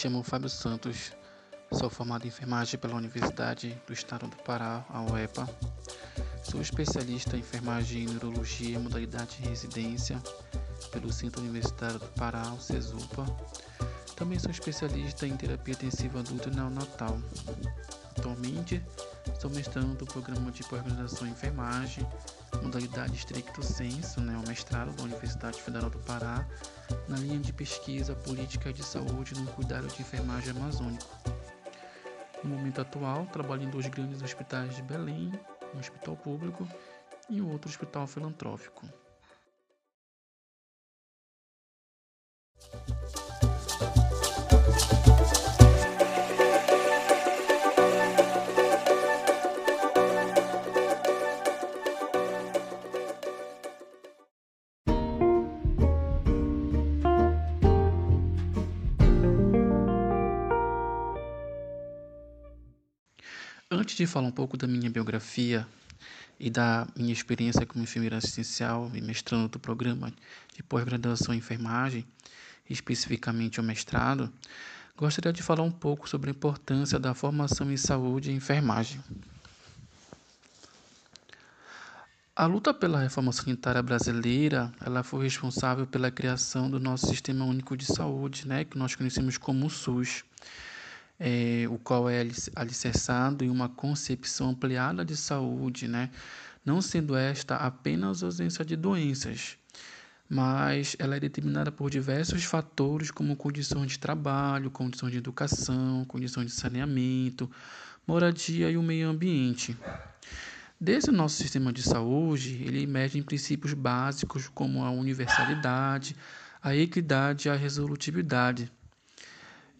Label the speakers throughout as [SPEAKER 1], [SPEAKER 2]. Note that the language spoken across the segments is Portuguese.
[SPEAKER 1] Chamo Fábio Santos, sou formado em enfermagem pela Universidade do Estado do Pará, a UEPA. Sou especialista em enfermagem e neurologia, modalidade de residência pelo Centro Universitário do Pará, o CESUPA. Também sou especialista em terapia intensiva adulta e neonatal. Atualmente, sou mestrando do programa de pós-graduação em enfermagem modalidade estricto senso, né, o mestrado da Universidade Federal do Pará, na linha de pesquisa política de saúde no cuidado de enfermagem amazônico. No momento atual, trabalho em dois grandes hospitais de Belém, um hospital público e outro hospital filantrófico. Antes de falar um pouco da minha biografia e da minha experiência como enfermeira assistencial e mestrando do programa de pós-graduação em enfermagem, especificamente o mestrado, gostaria de falar um pouco sobre a importância da formação em saúde e enfermagem. A luta pela reforma sanitária brasileira, ela foi responsável pela criação do nosso Sistema Único de Saúde, né, que nós conhecemos como SUS é, o qual é alicerçado em uma concepção ampliada de saúde, né? não sendo esta apenas ausência de doenças, mas ela é determinada por diversos fatores, como condições de trabalho, condições de educação, condições de saneamento, moradia e o meio ambiente. Desde o nosso sistema de saúde, ele emerge em princípios básicos como a universalidade, a equidade e a resolutividade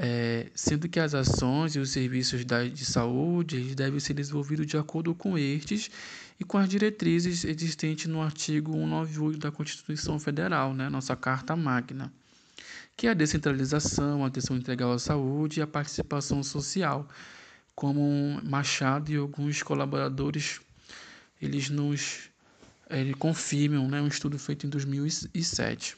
[SPEAKER 1] é, sendo que as ações e os serviços da, de saúde devem ser desenvolvidos de acordo com estes e com as diretrizes existentes no artigo 198 da Constituição Federal, né, nossa Carta Magna, que é a descentralização, a atenção integral à saúde e a participação social, como Machado e alguns colaboradores eles nos ele confirmam, né, um estudo feito em 2007.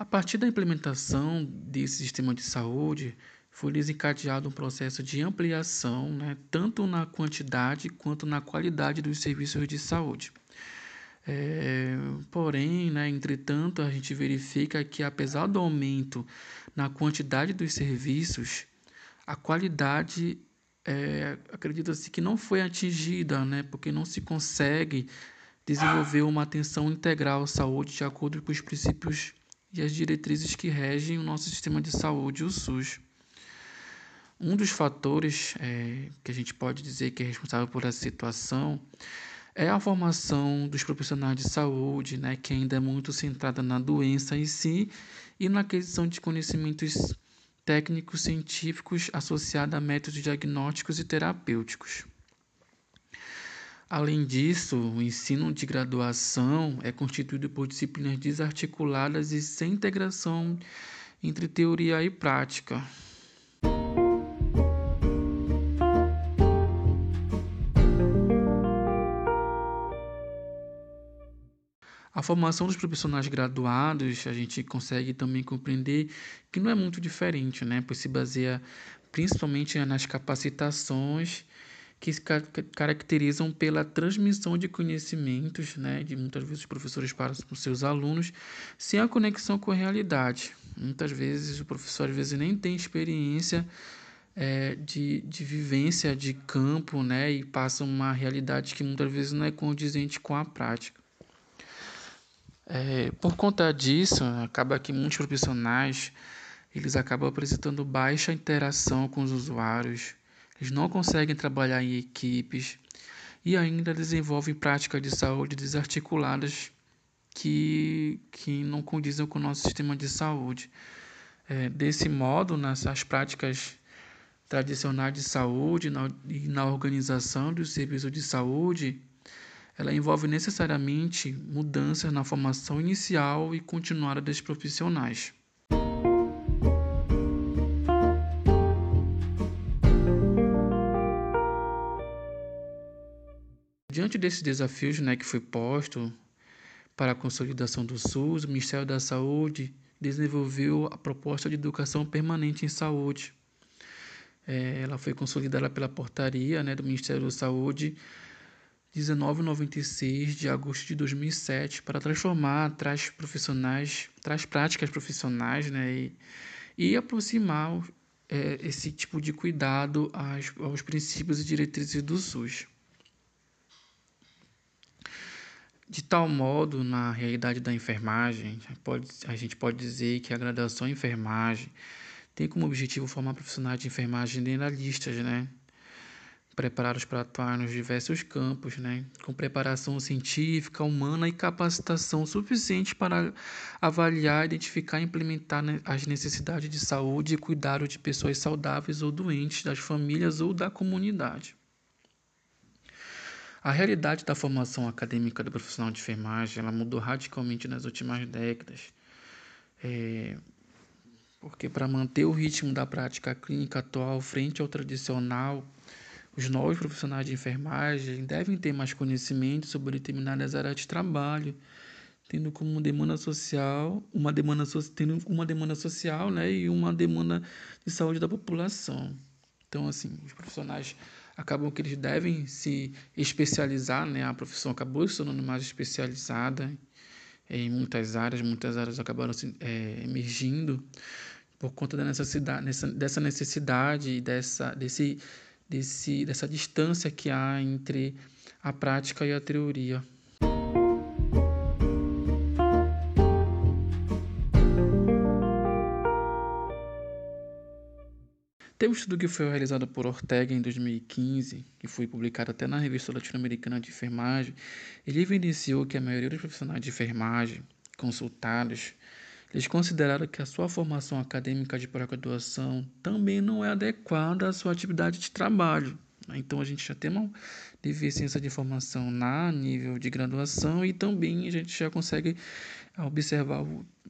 [SPEAKER 1] A partir da implementação desse sistema de saúde, foi desencadeado um processo de ampliação, né, tanto na quantidade quanto na qualidade dos serviços de saúde. É, porém, né, entretanto, a gente verifica que, apesar do aumento na quantidade dos serviços, a qualidade é, acredita-se que não foi atingida, né, porque não se consegue desenvolver uma atenção integral à saúde de acordo com os princípios e as diretrizes que regem o nosso sistema de saúde, o SUS. Um dos fatores é, que a gente pode dizer que é responsável por essa situação é a formação dos profissionais de saúde, né, que ainda é muito centrada na doença em si e na aquisição de conhecimentos técnicos científicos associados a métodos diagnósticos e terapêuticos. Além disso, o ensino de graduação é constituído por disciplinas desarticuladas e sem integração entre teoria e prática. A formação dos profissionais graduados, a gente consegue também compreender que não é muito diferente, né? Pois se baseia principalmente nas capacitações que se caracterizam pela transmissão de conhecimentos, né, de muitas vezes os professores para os seus alunos, sem a conexão com a realidade. Muitas vezes o professor às vezes nem tem experiência é, de, de vivência de campo, né, e passa uma realidade que muitas vezes não é condizente com a prática. É, por conta disso, acaba que muitos profissionais eles acabam apresentando baixa interação com os usuários, eles não conseguem trabalhar em equipes e ainda desenvolvem práticas de saúde desarticuladas que, que não condizem com o nosso sistema de saúde. É, desse modo, nessas práticas tradicionais de saúde na, e na organização dos serviços de saúde, ela envolve necessariamente mudanças na formação inicial e continuada dos profissionais. Diante desses desafios né, que foi posto para a consolidação do SUS, o Ministério da Saúde desenvolveu a proposta de educação permanente em saúde. É, ela foi consolidada pela portaria né, do Ministério da Saúde 1996 de agosto de 2007 para transformar, traz profissionais, traz práticas profissionais, né, e, e aproximar é, esse tipo de cuidado aos, aos princípios e diretrizes do SUS. De tal modo, na realidade da enfermagem, pode, a gente pode dizer que a graduação em enfermagem tem como objetivo formar profissionais de enfermagem generalistas, né? preparados para atuar nos diversos campos, né? com preparação científica, humana e capacitação suficiente para avaliar, identificar e implementar né, as necessidades de saúde e cuidado de pessoas saudáveis ou doentes, das famílias ou da comunidade. A realidade da formação acadêmica do profissional de enfermagem ela mudou radicalmente nas últimas décadas. É, porque para manter o ritmo da prática clínica atual frente ao tradicional, os novos profissionais de enfermagem devem ter mais conhecimento sobre determinadas áreas de trabalho, tendo como demanda social, uma demanda, tendo uma demanda social né, e uma demanda de saúde da população. Então, assim, os profissionais acabam que eles devem se especializar, né? A profissão acabou se tornando mais especializada em muitas áreas, muitas áreas acabaram se, é, emergindo por conta da necessidade, dessa necessidade e dessa, desse, desse, dessa distância que há entre a prática e a teoria. Tem um estudo que foi realizado por Ortega em 2015, que foi publicado até na revista latino-americana de enfermagem. Ele evidenciou que a maioria dos profissionais de enfermagem consultados, eles consideraram que a sua formação acadêmica de pós-graduação também não é adequada à sua atividade de trabalho. Então a gente já tem uma deficiência de formação na nível de graduação e também a gente já consegue observar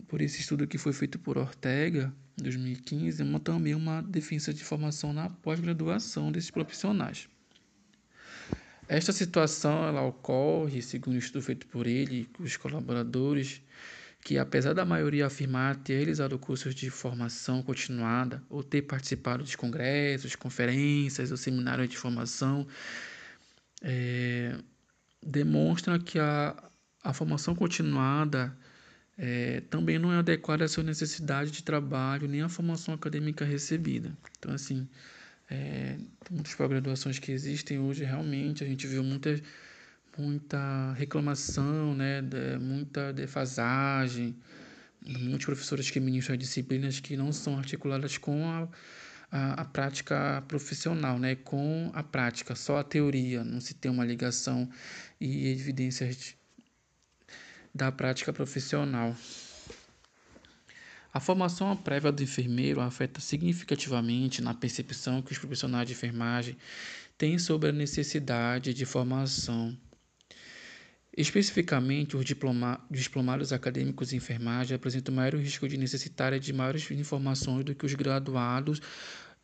[SPEAKER 1] por esse estudo que foi feito por Ortega 2015, uma, também uma deficiência de formação na pós-graduação desses profissionais. Esta situação ela ocorre, segundo o estudo feito por ele e os colaboradores, que apesar da maioria afirmar ter realizado cursos de formação continuada ou ter participado de congressos, conferências ou seminários de formação, é, demonstra que a, a formação continuada é, também não é adequada à sua necessidade de trabalho nem à formação acadêmica recebida. Então, assim, é, muitas pós-graduações que existem hoje, realmente, a gente viu muita, muita reclamação, né, de, muita defasagem, muitos professores que ministram disciplinas que não são articuladas com a, a, a, prática profissional, né, com a prática, só a teoria, não se tem uma ligação e evidências da prática profissional. A formação prévia do enfermeiro afeta significativamente na percepção que os profissionais de enfermagem têm sobre a necessidade de formação. Especificamente, os diploma diplomados acadêmicos em enfermagem apresentam maior risco de necessitar de maiores informações do que os graduados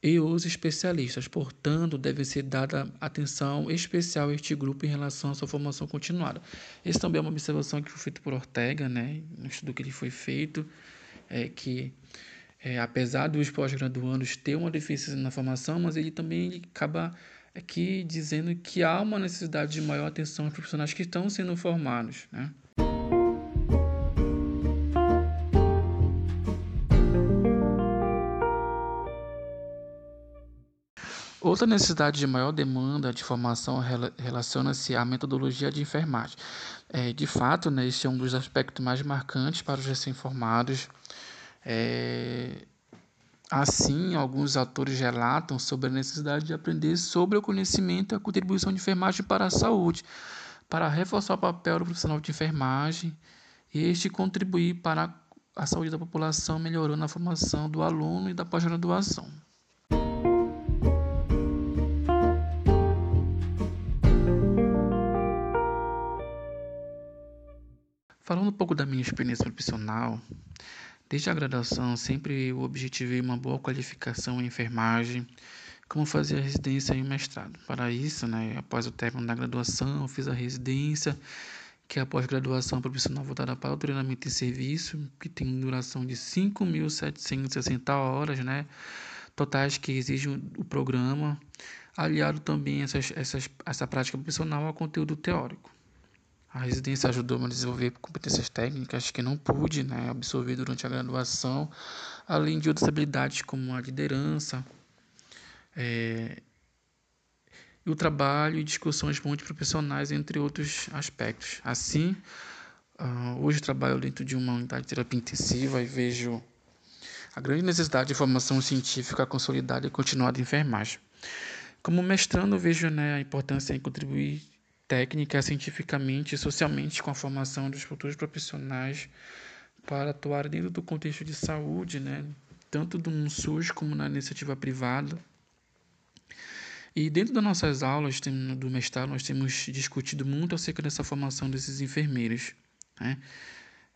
[SPEAKER 1] e os especialistas. Portanto, deve ser dada atenção especial a este grupo em relação à sua formação continuada. Essa também é uma observação que foi feita por Ortega, né, no estudo que ele foi feito, é que é, apesar dos pós-graduandos ter uma deficiência na formação, mas ele também ele acaba aqui dizendo que há uma necessidade de maior atenção aos profissionais que estão sendo formados, né? Outra necessidade de maior demanda de formação relaciona-se à metodologia de enfermagem. É, de fato, né, este é um dos aspectos mais marcantes para os recém-formados. É, assim, alguns autores relatam sobre a necessidade de aprender sobre o conhecimento e a contribuição de enfermagem para a saúde, para reforçar o papel do profissional de enfermagem e este contribuir para a saúde da população, melhorando a formação do aluno e da pós-graduação. Falando um pouco da minha experiência profissional, desde a graduação sempre eu objetivei uma boa qualificação em enfermagem, como fazer a residência e o mestrado. Para isso, né, após o término da graduação, eu fiz a residência que é a pós-graduação profissional voltada para o treinamento em serviço, que tem duração de 5.760 horas, né? Totais que exigem o programa, aliado também essas, essas, essa prática profissional ao conteúdo teórico. A residência ajudou-me a desenvolver competências técnicas que não pude né, absorver durante a graduação, além de outras habilidades como a liderança, é, e o trabalho e discussões multiprofissionais, entre outros aspectos. Assim, uh, hoje trabalho dentro de uma unidade de terapia intensiva e vejo a grande necessidade de formação científica consolidada e continuada em enfermagem. Como mestrando, vejo né, a importância em contribuir técnica, cientificamente e socialmente com a formação dos futuros profissionais para atuar dentro do contexto de saúde, né, tanto no SUS como na iniciativa privada e dentro das nossas aulas do mestrado, nós temos discutido muito acerca dessa formação desses enfermeiros. Né?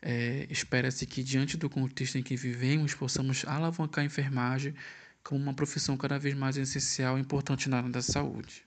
[SPEAKER 1] É, Espera-se que, diante do contexto em que vivemos, possamos alavancar a enfermagem como uma profissão cada vez mais essencial e importante na área da saúde.